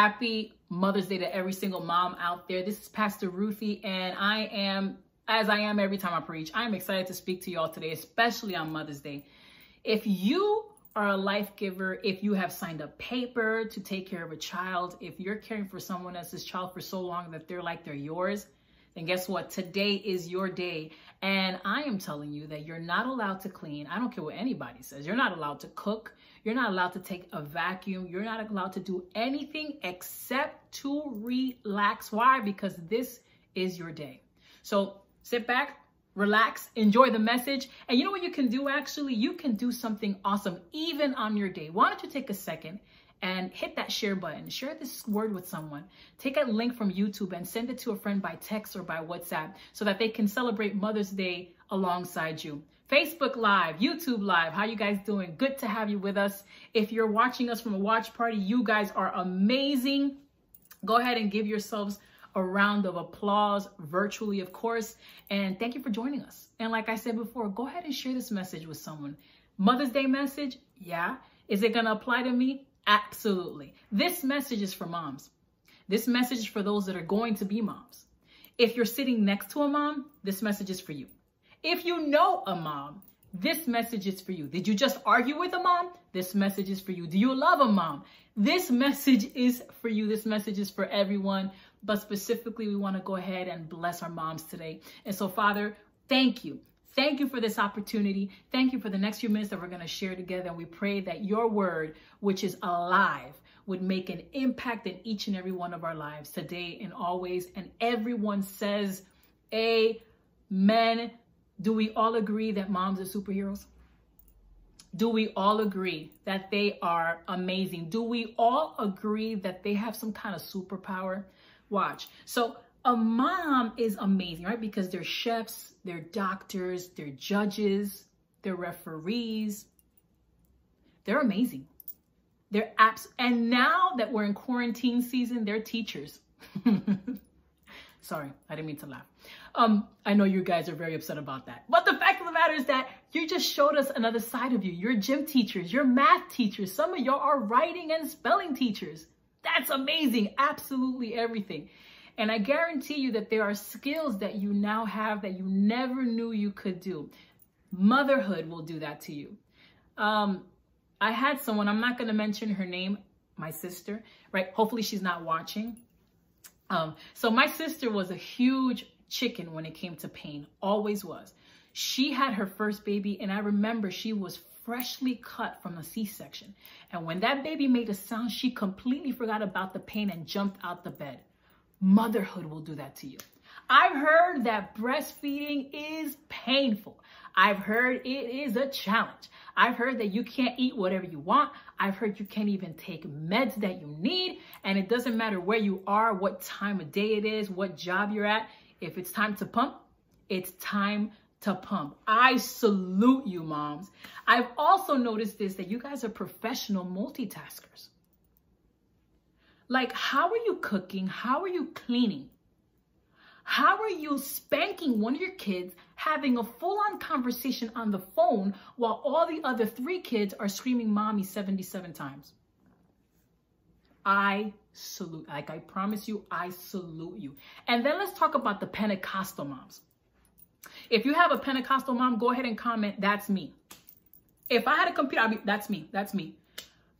Happy Mother's Day to every single mom out there. This is Pastor Ruthy, and I am, as I am every time I preach, I am excited to speak to y'all today, especially on Mother's Day. If you are a life giver, if you have signed a paper to take care of a child, if you're caring for someone else's child for so long that they're like they're yours, then guess what? Today is your day. And I am telling you that you're not allowed to clean. I don't care what anybody says. You're not allowed to cook. You're not allowed to take a vacuum. You're not allowed to do anything except to relax. Why? Because this is your day. So sit back, relax, enjoy the message. And you know what you can do actually? You can do something awesome even on your day. Why don't you take a second and hit that share button. Share this word with someone. Take a link from YouTube and send it to a friend by text or by WhatsApp so that they can celebrate Mother's Day alongside you. Facebook Live, YouTube Live, how you guys doing? Good to have you with us. If you're watching us from a watch party, you guys are amazing. Go ahead and give yourselves a round of applause virtually, of course. And thank you for joining us. And like I said before, go ahead and share this message with someone. Mother's Day message? Yeah. Is it going to apply to me? Absolutely. This message is for moms. This message is for those that are going to be moms. If you're sitting next to a mom, this message is for you. If you know a mom, this message is for you. Did you just argue with a mom? This message is for you. Do you love a mom? This message is for you. This message is for everyone. But specifically, we want to go ahead and bless our moms today. And so, Father, thank you Thank you for this opportunity. Thank you for the next few minutes that we're going to share together. And we pray that your word, which is alive, would make an impact in each and every one of our lives today and always. And everyone says, Amen. Do we all agree that moms are superheroes? Do we all agree that they are amazing? Do we all agree that they have some kind of superpower? Watch. So, a mom is amazing, right? Because they're chefs, they're doctors, they're judges, they're referees. They're amazing. They're apps. And now that we're in quarantine season, they're teachers. Sorry, I didn't mean to laugh. Um, I know you guys are very upset about that. But the fact of the matter is that you just showed us another side of you. You're gym teachers, you're math teachers. Some of y'all are writing and spelling teachers. That's amazing. Absolutely everything. And I guarantee you that there are skills that you now have that you never knew you could do. Motherhood will do that to you. Um, I had someone, I'm not going to mention her name, my sister, right? Hopefully she's not watching. Um, so my sister was a huge chicken when it came to pain, always was. She had her first baby, and I remember she was freshly cut from a C-section. And when that baby made a sound, she completely forgot about the pain and jumped out the bed. Motherhood will do that to you. I've heard that breastfeeding is painful. I've heard it is a challenge. I've heard that you can't eat whatever you want. I've heard you can't even take meds that you need. And it doesn't matter where you are, what time of day it is, what job you're at. If it's time to pump, it's time to pump. I salute you, moms. I've also noticed this that you guys are professional multitaskers. Like, how are you cooking? How are you cleaning? How are you spanking one of your kids, having a full on conversation on the phone while all the other three kids are screaming mommy 77 times? I salute, like I promise you, I salute you. And then let's talk about the Pentecostal moms. If you have a Pentecostal mom, go ahead and comment, that's me. If I had a computer, I'd be, that's me, that's me.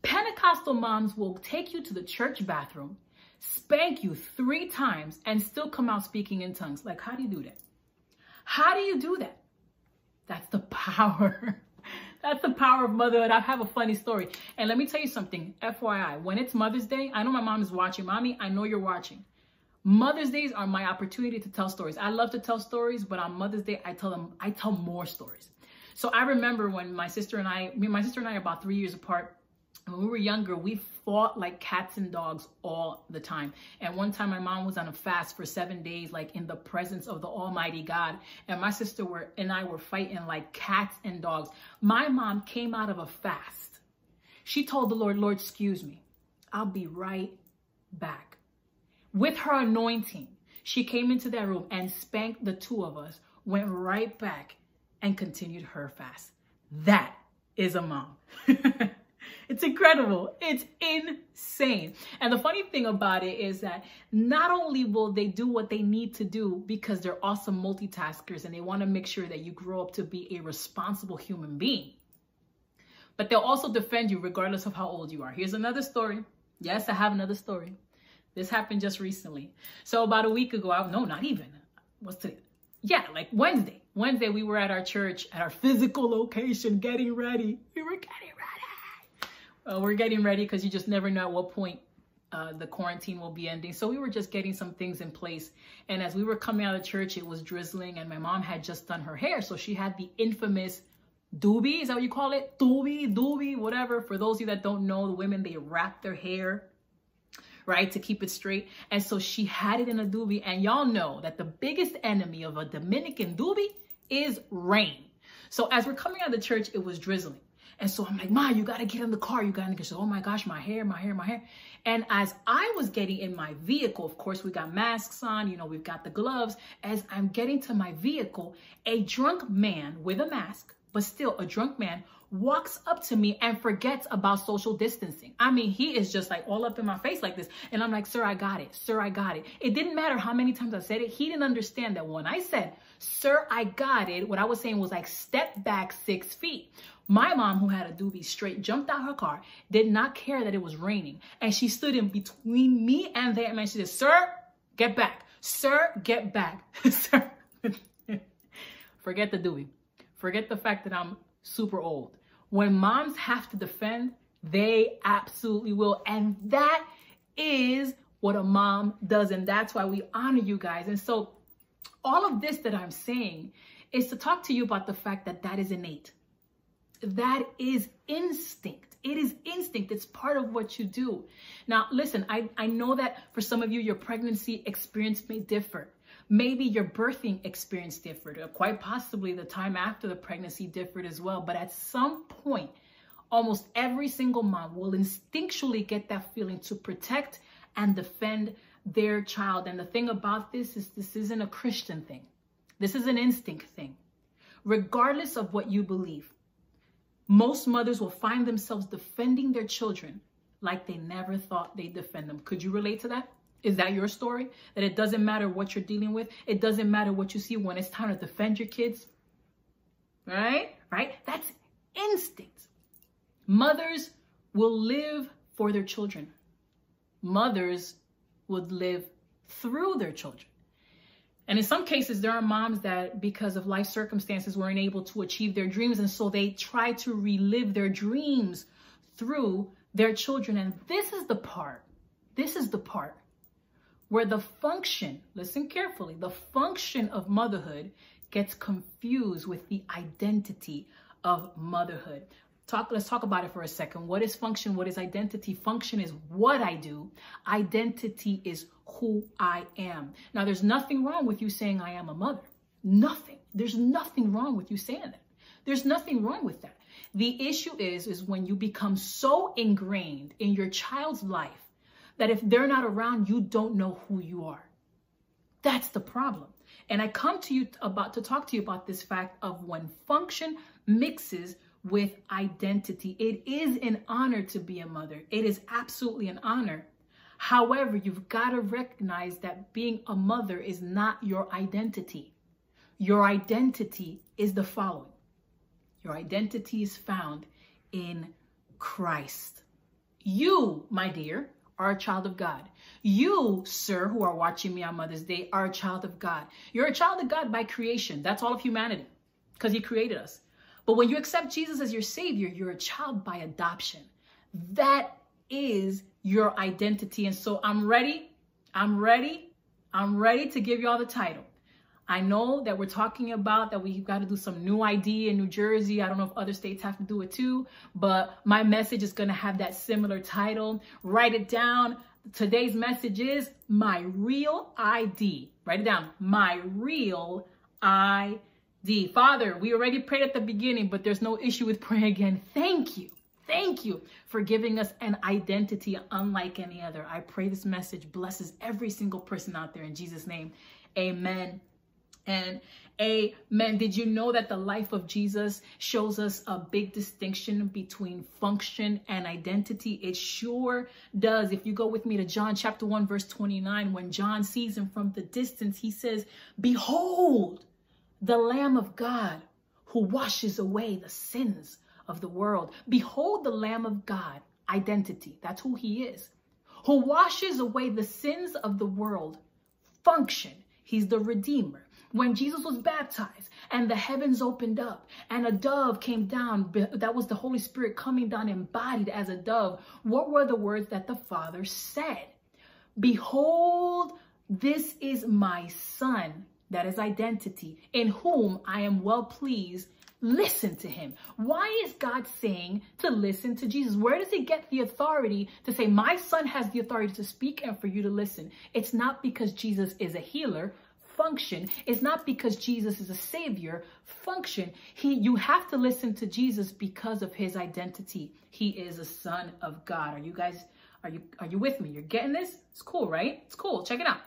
Pentecostal moms will take you to the church bathroom, spank you three times, and still come out speaking in tongues. Like, how do you do that? How do you do that? That's the power. That's the power of motherhood. I have a funny story. And let me tell you something, FYI, when it's Mother's Day, I know my mom is watching. Mommy, I know you're watching. Mother's Days are my opportunity to tell stories. I love to tell stories, but on Mother's Day, I tell them, I tell more stories. So I remember when my sister and I, me, my sister and I are about three years apart when we were younger, we fought like cats and dogs all the time. And one time my mom was on a fast for seven days, like in the presence of the Almighty God. And my sister were and I were fighting like cats and dogs. My mom came out of a fast. She told the Lord, Lord, excuse me. I'll be right back. With her anointing, she came into that room and spanked the two of us, went right back and continued her fast. That is a mom. It's incredible. It's insane. And the funny thing about it is that not only will they do what they need to do because they're awesome multitaskers and they want to make sure that you grow up to be a responsible human being, but they'll also defend you regardless of how old you are. Here's another story. Yes, I have another story. This happened just recently. So about a week ago, I, no, not even. What's today? Yeah, like Wednesday. Wednesday, we were at our church at our physical location getting ready. We were getting uh, we're getting ready because you just never know at what point uh, the quarantine will be ending. So we were just getting some things in place. And as we were coming out of church, it was drizzling and my mom had just done her hair. So she had the infamous doobie. Is that what you call it? Doobie, doobie, whatever. For those of you that don't know, the women, they wrap their hair, right, to keep it straight. And so she had it in a doobie. And y'all know that the biggest enemy of a Dominican doobie is rain. So as we're coming out of the church, it was drizzling. And so I'm like, Ma, you got to get in the car. You got to get, so, oh my gosh, my hair, my hair, my hair. And as I was getting in my vehicle, of course, we got masks on, you know, we've got the gloves. As I'm getting to my vehicle, a drunk man with a mask, but still a drunk man, walks up to me and forgets about social distancing. I mean, he is just like all up in my face like this. And I'm like, sir, I got it. Sir, I got it. It didn't matter how many times I said it. He didn't understand that when I said, sir, I got it, what I was saying was like, step back six feet. My mom, who had a doobie straight, jumped out her car, did not care that it was raining. And she stood in between me and them and she said, Sir, get back. Sir, get back. Sir. Forget the doobie. Forget the fact that I'm super old. When moms have to defend, they absolutely will. And that is what a mom does. And that's why we honor you guys. And so all of this that I'm saying is to talk to you about the fact that that is innate that is instinct. It is instinct. It's part of what you do. Now, listen, I, I know that for some of you, your pregnancy experience may differ. Maybe your birthing experience differed, or quite possibly the time after the pregnancy differed as well. But at some point, almost every single mom will instinctually get that feeling to protect and defend their child. And the thing about this is this isn't a Christian thing. This is an instinct thing. Regardless of what you believe, most mothers will find themselves defending their children like they never thought they'd defend them. Could you relate to that? Is that your story? That it doesn't matter what you're dealing with. It doesn't matter what you see when it's time to defend your kids. Right? Right? That's instinct. Mothers will live for their children. Mothers would live through their children. And in some cases, there are moms that, because of life circumstances, weren't able to achieve their dreams. And so they try to relive their dreams through their children. And this is the part, this is the part where the function, listen carefully, the function of motherhood gets confused with the identity of motherhood. Talk, let's talk about it for a second. What is function? What is identity? Function is what I do. Identity is who I am. Now, there's nothing wrong with you saying I am a mother. Nothing. There's nothing wrong with you saying that. There's nothing wrong with that. The issue is, is when you become so ingrained in your child's life that if they're not around, you don't know who you are. That's the problem. And I come to you about to talk to you about this fact of when function mixes with identity. It is an honor to be a mother. It is absolutely an honor. However, you've got to recognize that being a mother is not your identity. Your identity is the following your identity is found in Christ. You, my dear, are a child of God. You, sir, who are watching me on Mother's Day, are a child of God. You're a child of God by creation. That's all of humanity because He created us. But when you accept Jesus as your Savior, you're a child by adoption. That is your identity. And so I'm ready. I'm ready. I'm ready to give you all the title. I know that we're talking about that we've got to do some new ID in New Jersey. I don't know if other states have to do it too, but my message is going to have that similar title. Write it down. Today's message is my real ID. Write it down. My real ID. D. Father, we already prayed at the beginning, but there's no issue with praying again. Thank you. Thank you for giving us an identity unlike any other. I pray this message blesses every single person out there in Jesus' name. Amen And amen. Did you know that the life of Jesus shows us a big distinction between function and identity? It sure does. If you go with me to John chapter 1, verse 29, when John sees him from the distance, he says, Behold, the Lamb of God who washes away the sins of the world. Behold, the Lamb of God, identity. That's who he is. Who washes away the sins of the world. Function. He's the Redeemer when Jesus was baptized and the heavens opened up and a dove came down, that was the Holy Spirit coming down embodied as a dove. What were the words that the Father said? Behold, this is my son, that is identity, in whom I am well pleased. Listen to him. Why is God saying to listen to Jesus? Where does he get the authority to say, my son has the authority to speak and for you to listen? It's not because Jesus is a healer, function is not because Jesus is a savior. Function, he you have to listen to Jesus because of his identity. He is a son of God. Are you guys are you are you with me? You're getting this? It's cool, right? It's cool. Check it out.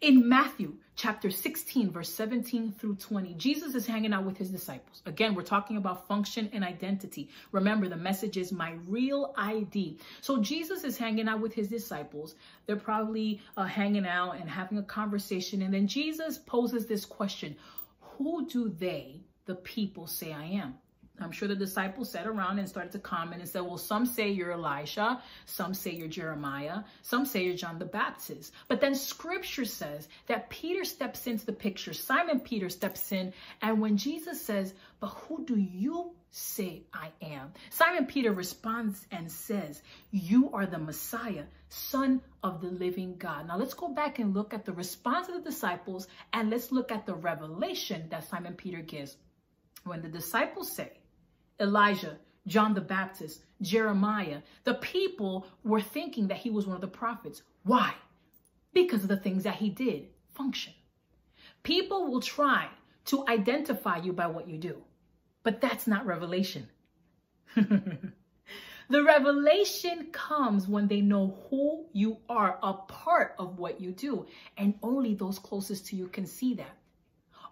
In Matthew chapter 16, verse 17 through 20, Jesus is hanging out with his disciples. Again, we're talking about function and identity. Remember, the message is my real ID. So Jesus is hanging out with his disciples. They're probably uh, hanging out and having a conversation. And then Jesus poses this question Who do they, the people, say I am? I'm sure the disciples sat around and started to comment and said, well, some say you're Elisha, some say you're Jeremiah, some say you're John the Baptist. But then scripture says that Peter steps into the picture. Simon Peter steps in. And when Jesus says, but who do you say I am? Simon Peter responds and says, you are the Messiah, son of the living God. Now let's go back and look at the response of the disciples and let's look at the revelation that Simon Peter gives. When the disciples say, Elijah, John the Baptist, Jeremiah, the people were thinking that he was one of the prophets. Why? Because of the things that he did function. People will try to identify you by what you do, but that's not revelation. the revelation comes when they know who you are, a part of what you do, and only those closest to you can see that.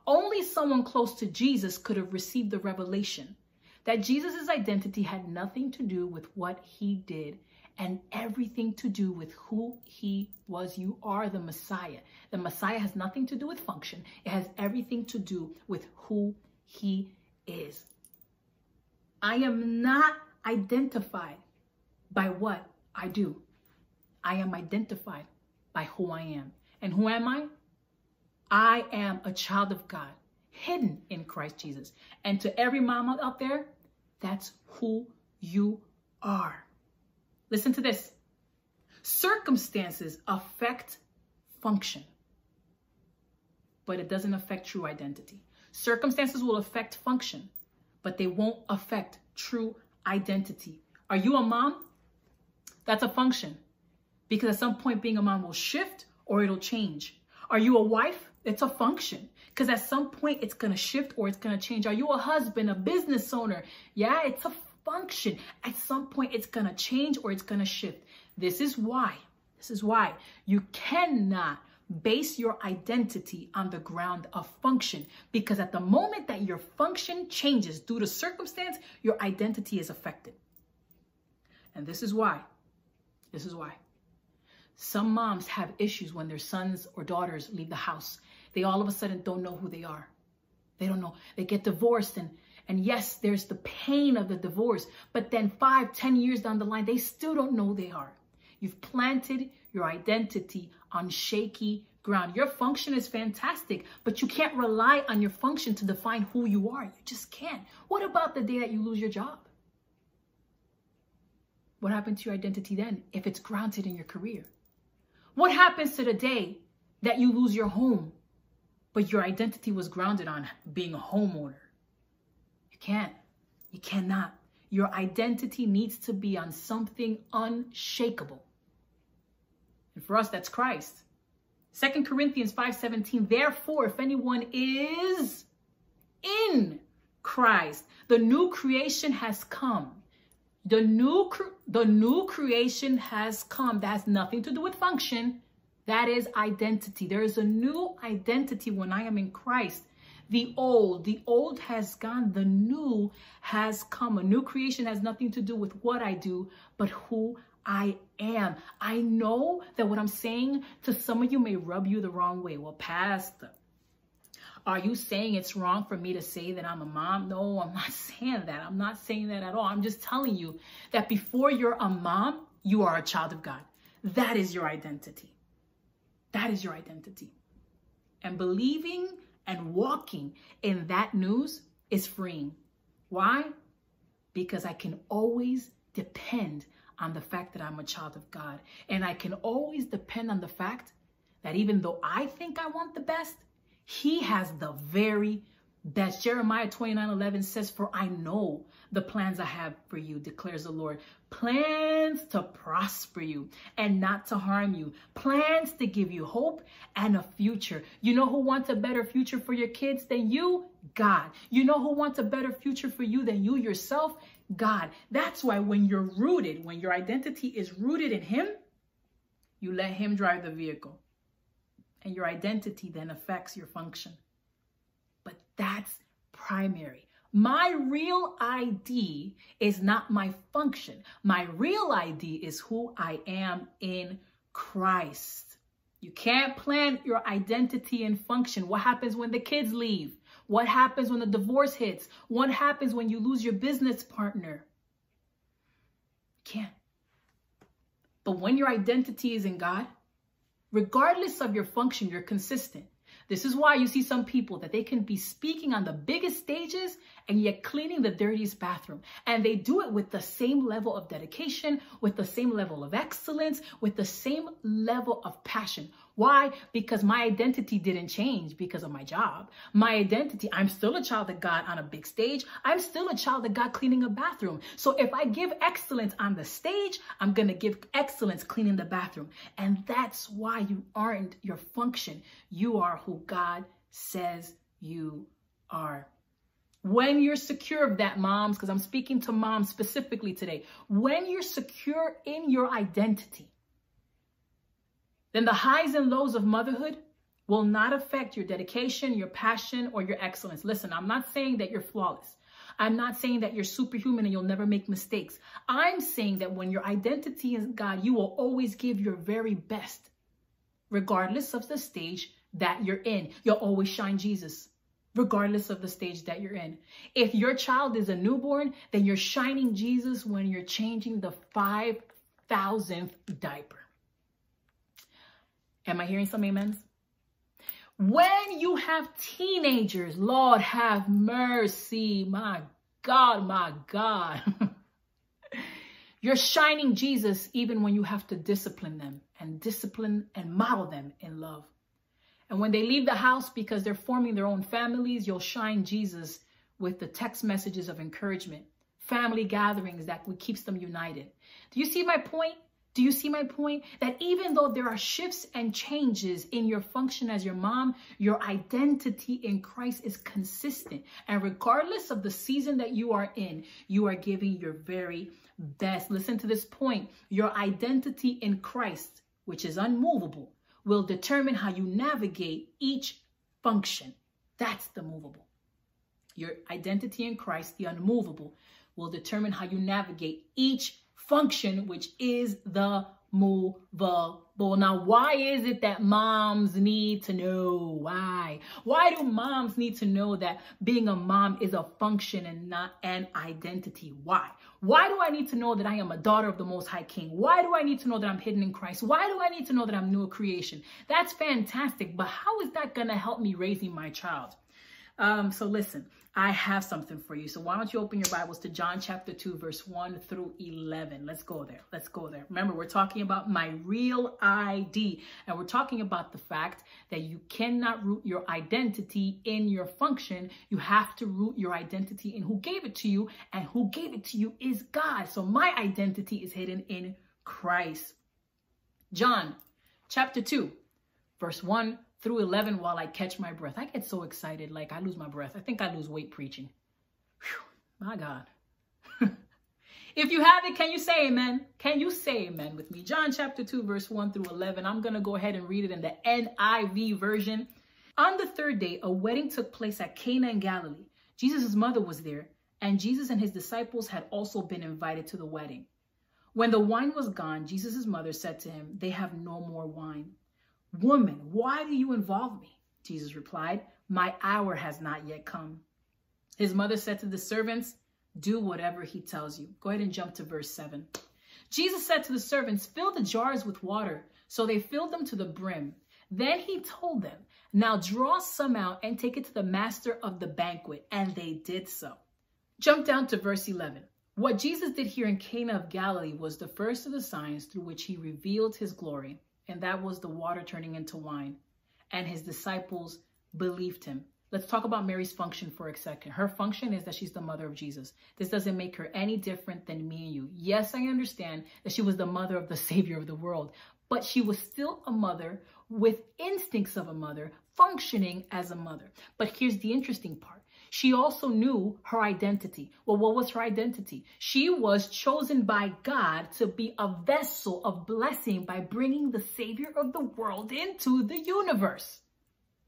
Only someone close to Jesus could have received the revelation that Jesus' identity had nothing to do with what he did and everything to do with who he was. You are the Messiah. The Messiah has nothing to do with function. It has everything to do with who he is. I am not identified by what I do. I am identified by who I am. And who am I? I am a child of God, hidden in Christ Jesus. And to every mama out there, that's who you are. Listen to this. Circumstances affect function, but it doesn't affect true identity. Circumstances will affect function, but they won't affect true identity. Are you a mom? That's a function because at some point being a mom will shift or it'll change. Are you a wife? It's a function because at some point it's going to shift or it's going to change. Are you a husband, a business owner? Yeah, it's a function. At some point it's going to change or it's going to shift. This is why, this is why you cannot base your identity on the ground of function because at the moment that your function changes due to circumstance, your identity is affected. And this is why, this is why. Some moms have issues when their sons or daughters leave the house they all of a sudden don't know who they are. They don't know. They get divorced and and yes, there's the pain of the divorce, but then five, ten years down the line, they still don't know they are. You've planted your identity on shaky ground. Your function is fantastic, but you can't rely on your function to define who you are. You just can't. What about the day that you lose your job? What happens to your identity then if it's grounded in your career? What happens to the day that you lose your home but your identity was grounded on being a homeowner. You can't. You cannot. Your identity needs to be on something unshakable. And for us, that's Christ. Second Corinthians 5:17, therefore, if anyone is in Christ, the new creation has come. The new the new creation has come. That has nothing to do with function. That is identity. There is a new identity when I am in Christ. The old, the old has gone, the new has come. A new creation has nothing to do with what I do, but who I am. I know that what I'm saying to some of you may rub you the wrong way. Well, Pastor, are you saying it's wrong for me to say that I'm a mom? No, I'm not saying that. I'm not saying that at all. I'm just telling you that before you're a mom, you are a child of God. That is your identity. That is your identity. And believing and walking in that news is freeing. Why? Because I can always depend on the fact that I'm a child of God. And I can always depend on the fact that even though I think I want the best, He has the very best. Jeremiah 29 11 says, For I know the plans I have for you, declares the Lord. Plans to prosper you and not to harm you. Plans to give you hope and a future. You know who wants a better future for your kids than you? God. You know who wants a better future for you than you yourself? God. That's why when you're rooted, when your identity is rooted in Him, you let Him drive the vehicle. And your identity then affects your function. But that's primary. My real ID is not my function. My real ID is who I am in Christ. You can't plan your identity and function. What happens when the kids leave? What happens when the divorce hits? What happens when you lose your business partner? You can't. But when your identity is in God, regardless of your function, you're consistent. This is why you see some people that they can be speaking on the biggest stages and yet cleaning the dirtiest bathroom. And they do it with the same level of dedication, with the same level of excellence, with the same level of passion. Why? Because my identity didn't change because of my job. My identity, I'm still a child of God on a big stage. I'm still a child of God cleaning a bathroom. So if I give excellence on the stage, I'm going to give excellence cleaning the bathroom. And that's why you aren't your function. You are who God says you are. When you're secure of that, moms, because I'm speaking to moms specifically today, when you're secure in your identity, then the highs and lows of motherhood will not affect your dedication, your passion, or your excellence. Listen, I'm not saying that you're flawless. I'm not saying that you're superhuman and you'll never make mistakes. I'm saying that when your identity is God, you will always give your very best, regardless of the stage that you're in. You'll always shine Jesus, regardless of the stage that you're in. If your child is a newborn, then you're shining Jesus when you're changing the 5,000th diaper. Am I hearing some amens? When you have teenagers, Lord have mercy, my God, my God. You're shining Jesus even when you have to discipline them and discipline and model them in love. And when they leave the house because they're forming their own families, you'll shine Jesus with the text messages of encouragement, family gatherings that keeps them united. Do you see my point? Do you see my point? That even though there are shifts and changes in your function as your mom, your identity in Christ is consistent. And regardless of the season that you are in, you are giving your very best. Listen to this point. Your identity in Christ, which is unmovable, will determine how you navigate each function. That's the movable. Your identity in Christ, the unmovable, will determine how you navigate each function, which is the movable. Now, why is it that moms need to know? Why? Why do moms need to know that being a mom is a function and not an identity? Why? Why do I need to know that I am a daughter of the Most High King? Why do I need to know that I'm hidden in Christ? Why do I need to know that I'm new creation? That's fantastic, but how is that going to help me raising my child? Um, so listen, I have something for you. So why don't you open your Bibles to John chapter 2, verse 1 through 11. Let's go there. Let's go there. Remember, we're talking about my real ID. And we're talking about the fact that you cannot root your identity in your function. You have to root your identity in who gave it to you. And who gave it to you is God. So my identity is hidden in Christ. John chapter 2, verse 1 through 11 while I catch my breath. I get so excited, like I lose my breath. I think I lose weight preaching. Whew, my God. If you have it, can you say amen? Can you say amen with me? John chapter 2, verse 1 through 11. I'm going to go ahead and read it in the NIV version. On the third day, a wedding took place at Cana in Galilee. Jesus' mother was there, and Jesus and his disciples had also been invited to the wedding. When the wine was gone, Jesus' mother said to him, They have no more wine. Woman, why do you involve me? Jesus replied, My hour has not yet come. His mother said to the servants, do whatever he tells you. Go ahead and jump to verse 7. Jesus said to the servants, Fill the jars with water. So they filled them to the brim. Then he told them, Now draw some out and take it to the master of the banquet. And they did so. Jump down to verse 11. What Jesus did here in Cana of Galilee was the first of the signs through which he revealed his glory, and that was the water turning into wine. And his disciples believed him. Let's talk about Mary's function for a second. Her function is that she's the mother of Jesus. This doesn't make her any different than me and you. Yes, I understand that she was the mother of the Savior of the world, but she was still a mother with instincts of a mother, functioning as a mother. But here's the interesting part. She also knew her identity. Well, what was her identity? She was chosen by God to be a vessel of blessing by bringing the Savior of the world into the universe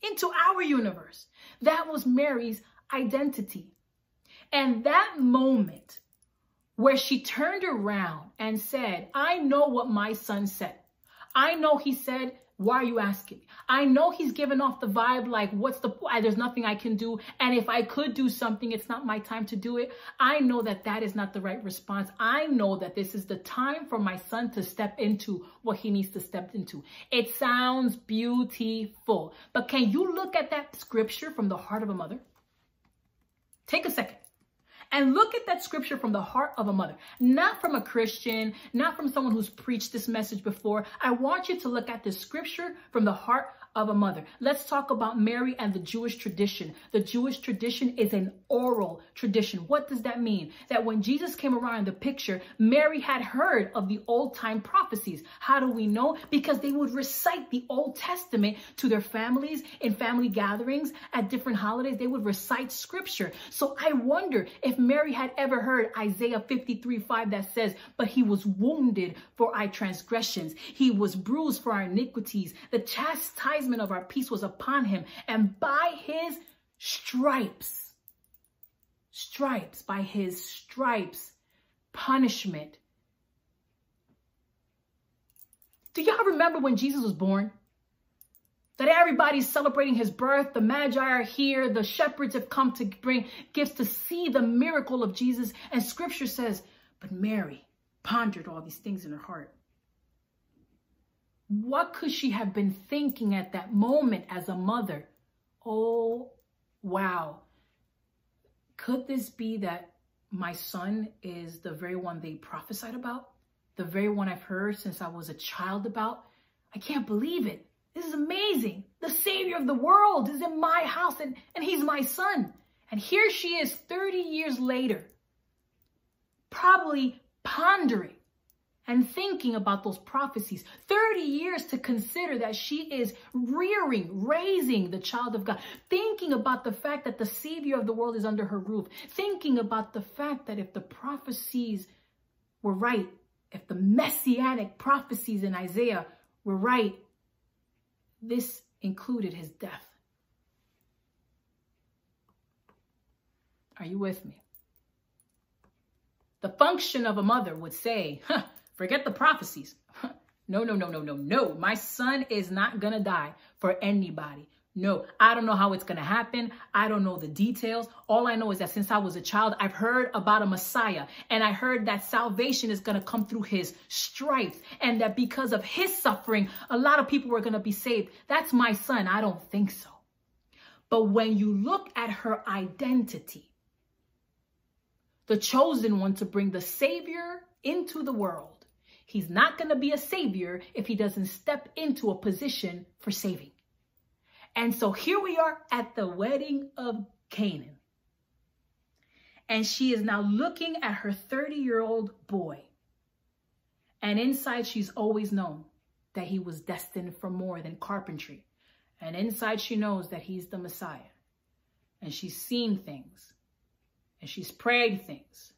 into our universe. That was Mary's identity. And that moment where she turned around and said, I know what my son said. I know he said why are you asking? I know he's given off the vibe like, what's the? There's nothing I can do. And if I could do something, it's not my time to do it. I know that that is not the right response. I know that this is the time for my son to step into what he needs to step into. It sounds beautiful. But can you look at that scripture from the heart of a mother? Take a second. And look at that scripture from the heart of a mother, not from a Christian, not from someone who's preached this message before. I want you to look at this scripture from the heart of a mother. Let's talk about Mary and the Jewish tradition. The Jewish tradition is an oral tradition. What does that mean? That when Jesus came around in the picture, Mary had heard of the old time prophecies. How do we know? Because they would recite the Old Testament to their families in family gatherings at different holidays. They would recite scripture. So I wonder if Mary had ever heard Isaiah 53 5 that says, But he was wounded for our transgressions, he was bruised for our iniquities. The chastisement chastisement of our peace was upon him. And by his stripes, stripes, by his stripes, punishment. Do y'all remember when Jesus was born? That everybody's celebrating his birth. The Magi are here. The shepherds have come to bring gifts to see the miracle of Jesus. And scripture says, but Mary pondered all these things in her heart. What could she have been thinking at that moment as a mother? Oh, wow. Could this be that my son is the very one they prophesied about? The very one I've heard since I was a child about? I can't believe it. This is amazing. The savior of the world is in my house and, and he's my son. And here she is 30 years later, probably pondering and thinking about those prophecies. 30 years to consider that she is rearing, raising the child of God. Thinking about the fact that the Savior of the world is under her roof. Thinking about the fact that if the prophecies were right, if the messianic prophecies in Isaiah were right, this included his death. Are you with me? The function of a mother would say, huh, Forget the prophecies. no, no, no, no, no, no. My son is not going to die for anybody. No, I don't know how it's going to happen. I don't know the details. All I know is that since I was a child, I've heard about a Messiah and I heard that salvation is going to come through his stripes and that because of his suffering, a lot of people were going to be saved. That's my son. I don't think so. But when you look at her identity, the chosen one to bring the Savior into the world, He's not going to be a savior if he doesn't step into a position for saving. And so here we are at the wedding of Canaan. And she is now looking at her 30 year old boy. And inside, she's always known that he was destined for more than carpentry. And inside, she knows that he's the Messiah. And she's seen things. And she's prayed things.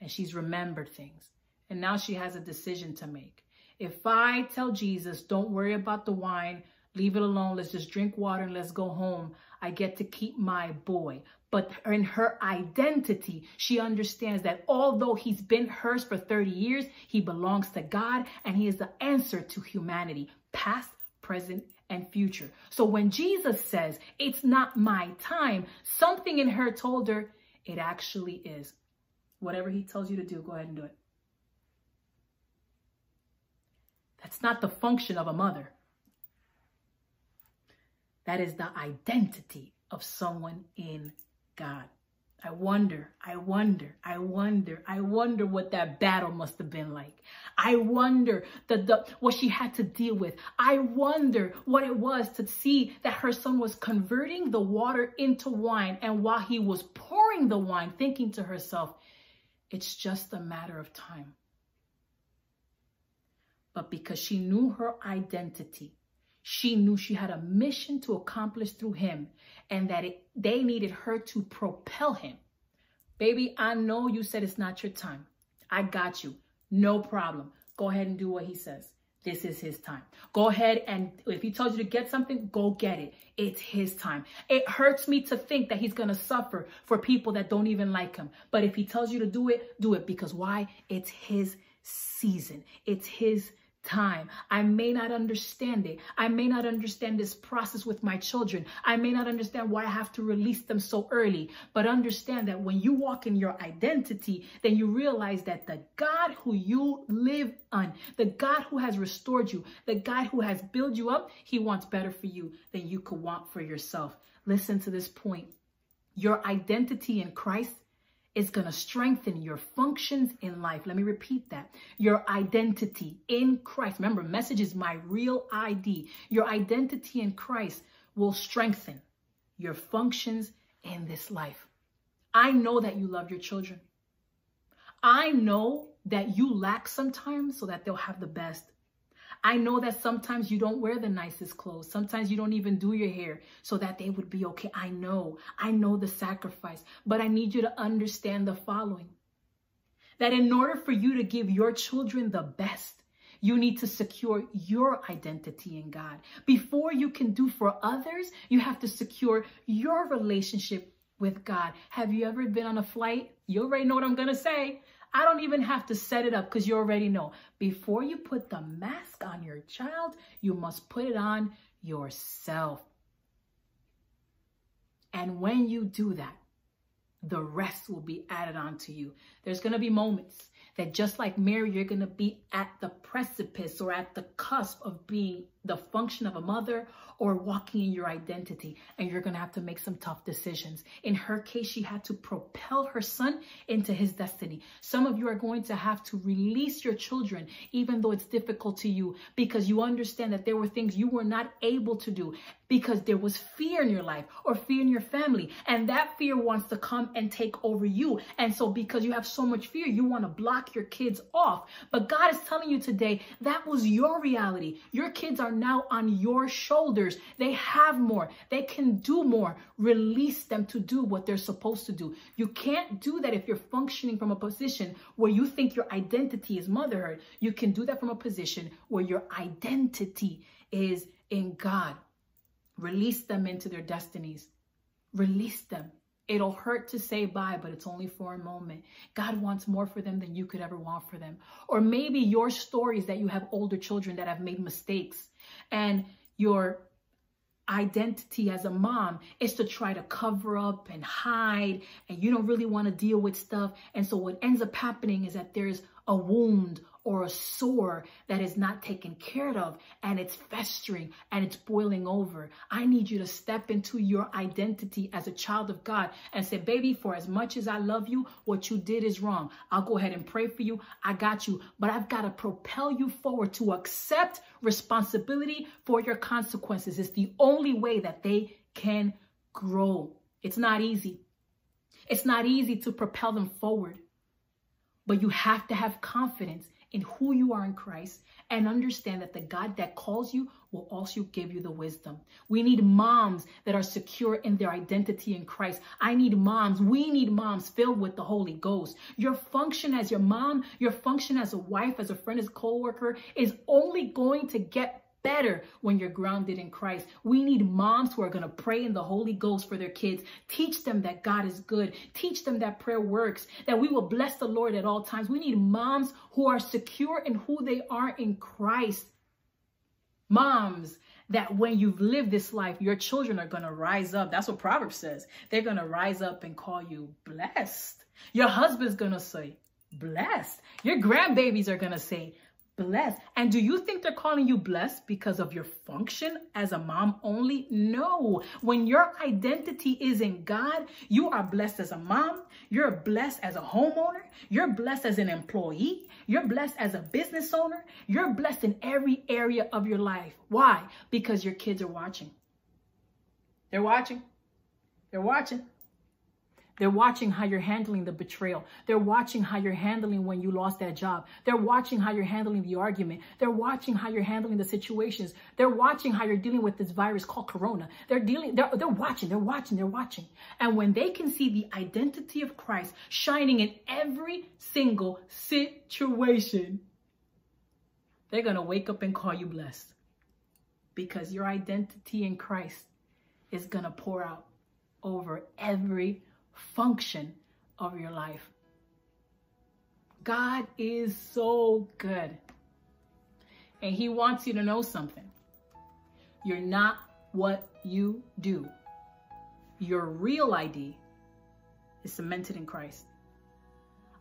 and she's remembered things. And now she has a decision to make. If I tell Jesus, don't worry about the wine, leave it alone, let's just drink water and let's go home, I get to keep my boy. But in her identity, she understands that although he's been hers for 30 years, he belongs to God and he is the answer to humanity, past, present, and future. So when Jesus says, it's not my time, something in her told her, it actually is. Whatever he tells you to do, go ahead and do it. That's not the function of a mother. That is the identity of someone in God. I wonder, I wonder, I wonder, I wonder what that battle must have been like. I wonder the, the what she had to deal with. I wonder what it was to see that her son was converting the water into wine. And while he was pouring the wine, thinking to herself, it's just a matter of time. But because she knew her identity, she knew she had a mission to accomplish through him and that it, they needed her to propel him. Baby, I know you said it's not your time. I got you. No problem. Go ahead and do what he says. This is his time. Go ahead and if he tells you to get something, go get it. It's his time. It hurts me to think that he's going to suffer for people that don't even like him. But if he tells you to do it, do it because why? It's his season. It's his time. I may not understand it. I may not understand this process with my children. I may not understand why I have to release them so early. But understand that when you walk in your identity, then you realize that the God who you live on, the God who has restored you, the God who has built you up, he wants better for you than you could want for yourself. Listen to this point. Your identity in Christ is going to strengthen your functions in life. Let me repeat that. Your identity in Christ. Remember, message is my real ID. Your identity in Christ will strengthen your functions in this life. I know that you love your children. I know that you lack sometimes so that they'll have the best. I know that sometimes you don't wear the nicest clothes. Sometimes you don't even do your hair so that they would be okay. I know. I know the sacrifice. But I need you to understand the following. That in order for you to give your children the best, you need to secure your identity in God. Before you can do for others, you have to secure your relationship with God. Have you ever been on a flight? You already know what I'm going to say. I don't even have to set it up because you already know. Before you put the mask on your child, you must put it on yourself. And when you do that, the rest will be added on to you. There's going to be moments that just like Mary, you're going to be at the precipice or at the cusp of being the function of a mother or walking in your identity. And you're going to have to make some tough decisions. In her case, she had to propel her son into his destiny. Some of you are going to have to release your children, even though it's difficult to you, because you understand that there were things you were not able to do because there was fear in your life or fear in your family. And that fear wants to come and take over you. And so because you have so much fear, you want to block your kids off. But God is telling you today, that was your reality. Your kids are now on your shoulders. They have more. They can do more. Release them to do what they're supposed to do. You can't do that if you're functioning from a position where you think your identity is motherhood. You can do that from a position where your identity is in God. Release them into their destinies. Release them. It'll hurt to say bye, but it's only for a moment. God wants more for them than you could ever want for them. Or maybe your story is that you have older children that have made mistakes and your identity as a mom is to try to cover up and hide and you don't really want to deal with stuff. And so what ends up happening is that there's a wound or a sore that is not taken care of and it's festering and it's boiling over. I need you to step into your identity as a child of God and say, baby, for as much as I love you, what you did is wrong. I'll go ahead and pray for you. I got you, but I've got to propel you forward to accept responsibility for your consequences. It's the only way that they can grow. It's not easy. It's not easy to propel them forward, but you have to have confidence in who you are in Christ and understand that the God that calls you will also give you the wisdom. We need moms that are secure in their identity in Christ. I need moms. We need moms filled with the Holy Ghost. Your function as your mom, your function as a wife, as a friend, as a co-worker is only going to get better when you're grounded in Christ. We need moms who are going to pray in the Holy Ghost for their kids. Teach them that God is good. Teach them that prayer works, that we will bless the Lord at all times. We need moms who are secure in who they are in Christ. Moms that when you've lived this life, your children are going to rise up. That's what Proverbs says. They're going to rise up and call you blessed. Your husband's going to say, blessed. Your grandbabies are going to say, blessed. And do you think they're calling you blessed because of your function as a mom only? No. When your identity is in God, you are blessed as a mom. You're blessed as a homeowner. You're blessed as an employee. You're blessed as a business owner. You're blessed in every area of your life. Why? Because your kids are watching. They're watching. They're watching. They're watching how you're handling the betrayal. They're watching how you're handling when you lost that job. They're watching how you're handling the argument. They're watching how you're handling the situations. They're watching how you're dealing with this virus called corona. They're dealing, they're, they're watching, they're watching, they're watching. And when they can see the identity of Christ shining in every single situation, they're going to wake up and call you blessed because your identity in Christ is going to pour out over every function of your life. God is so good. And he wants you to know something. You're not what you do. Your real ID is cemented in Christ.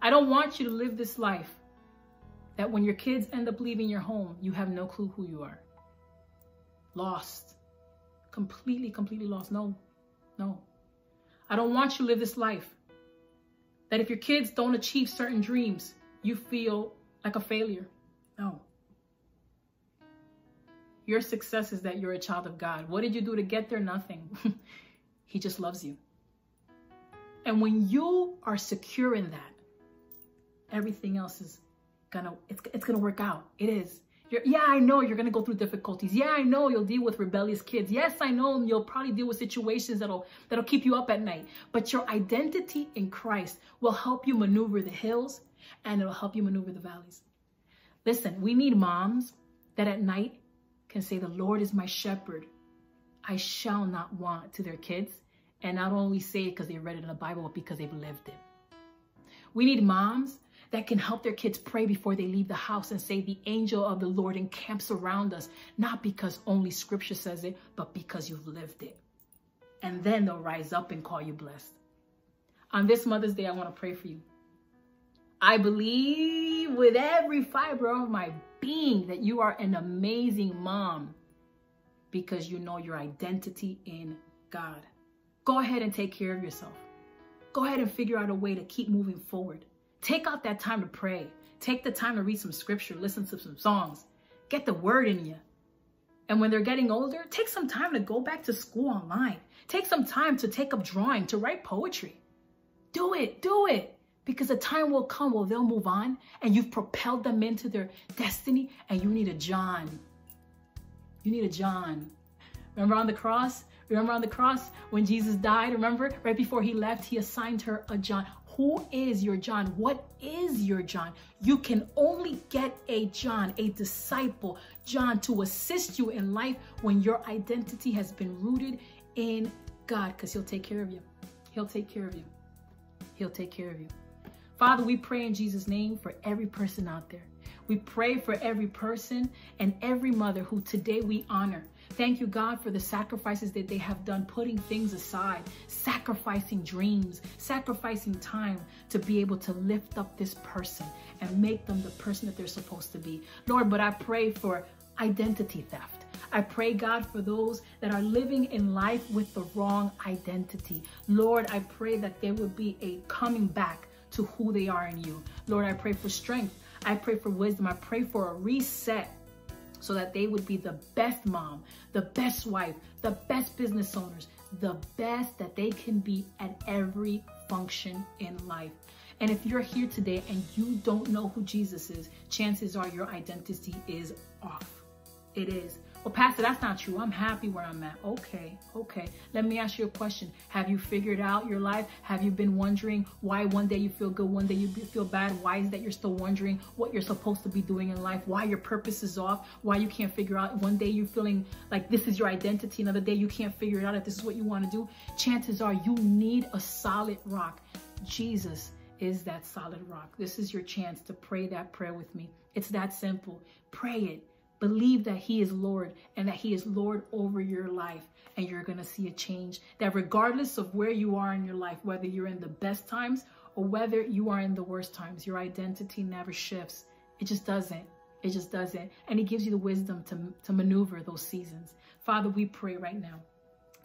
I don't want you to live this life that when your kids end up leaving your home, you have no clue who you are. Lost. Completely, completely lost. No, no. I don't want you to live this life that if your kids don't achieve certain dreams, you feel like a failure. No. Your success is that you're a child of God. What did you do to get there? Nothing. he just loves you. And when you are secure in that, everything else is gonna, it's, it's gonna work out. It is. You're, yeah, I know you're going to go through difficulties. Yeah, I know you'll deal with rebellious kids. Yes, I know you'll probably deal with situations that'll that'll keep you up at night. But your identity in Christ will help you maneuver the hills and it'll help you maneuver the valleys. Listen, we need moms that at night can say, the Lord is my shepherd. I shall not want to their kids. And not only say it because they read it in the Bible, but because they've lived it. We need moms that can help their kids pray before they leave the house and say, The angel of the Lord encamps around us, not because only scripture says it, but because you've lived it. And then they'll rise up and call you blessed. On this Mother's Day, I want to pray for you. I believe with every fiber of my being that you are an amazing mom because you know your identity in God. Go ahead and take care of yourself. Go ahead and figure out a way to keep moving forward. Take out that time to pray. Take the time to read some scripture, listen to some songs, get the word in you. And when they're getting older, take some time to go back to school online. Take some time to take up drawing, to write poetry. Do it, do it. Because a time will come where they'll move on and you've propelled them into their destiny and you need a John. You need a John. Remember on the cross? Remember on the cross when Jesus died? Remember right before he left, he assigned her a John. Who is your John? What is your John? You can only get a John, a disciple, John, to assist you in life when your identity has been rooted in God, because He'll take care of you. He'll take care of you. He'll take care of you. Father, we pray in Jesus' name for every person out there. We pray for every person and every mother who today we honor. Thank you, God, for the sacrifices that they have done, putting things aside, sacrificing dreams, sacrificing time to be able to lift up this person and make them the person that they're supposed to be. Lord, but I pray for identity theft. I pray, God, for those that are living in life with the wrong identity. Lord, I pray that there would be a coming back to who they are in you. Lord, I pray for strength. I pray for wisdom. I pray for a reset so that they would be the best mom, the best wife, the best business owners, the best that they can be at every function in life. And if you're here today and you don't know who Jesus is, chances are your identity is off. It is. Well, Pastor, that's not true. I'm happy where I'm at. Okay, okay. Let me ask you a question. Have you figured out your life? Have you been wondering why one day you feel good, one day you feel bad? Why is that you're still wondering what you're supposed to be doing in life? Why your purpose is off? Why you can't figure out? One day you're feeling like this is your identity. Another day you can't figure it out if this is what you want to do. Chances are you need a solid rock. Jesus is that solid rock. This is your chance to pray that prayer with me. It's that simple. Pray it. Believe that He is Lord and that He is Lord over your life, and you're going to see a change. That regardless of where you are in your life, whether you're in the best times or whether you are in the worst times, your identity never shifts. It just doesn't. It just doesn't. And He gives you the wisdom to, to maneuver those seasons. Father, we pray right now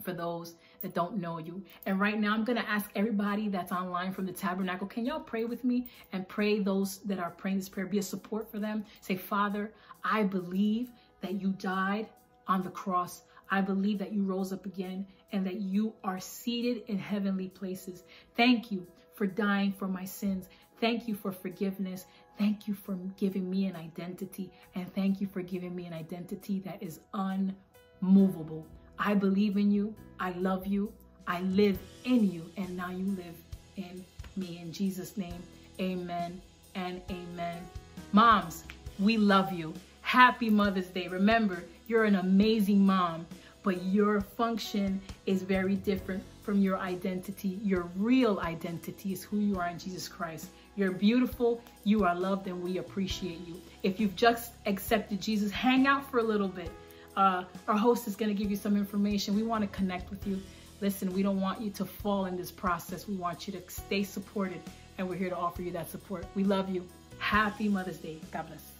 for those that don't know you. And right now, I'm going to ask everybody that's online from the tabernacle, can y'all pray with me and pray those that are praying this prayer? Be a support for them. Say, Father, I believe that you died on the cross. I believe that you rose up again and that you are seated in heavenly places. Thank you for dying for my sins. Thank you for forgiveness. Thank you for giving me an identity. And thank you for giving me an identity that is unmovable. I believe in you. I love you. I live in you. And now you live in me. In Jesus' name, amen and amen. Moms, we love you. Happy Mother's Day. Remember, you're an amazing mom, but your function is very different from your identity. Your real identity is who you are in Jesus Christ. You're beautiful, you are loved, and we appreciate you. If you've just accepted Jesus, hang out for a little bit uh, our host is going to give you some information. We want to connect with you. Listen, we don't want you to fall in this process. We want you to stay supported, and we're here to offer you that support. We love you. Happy Mother's Day. God bless.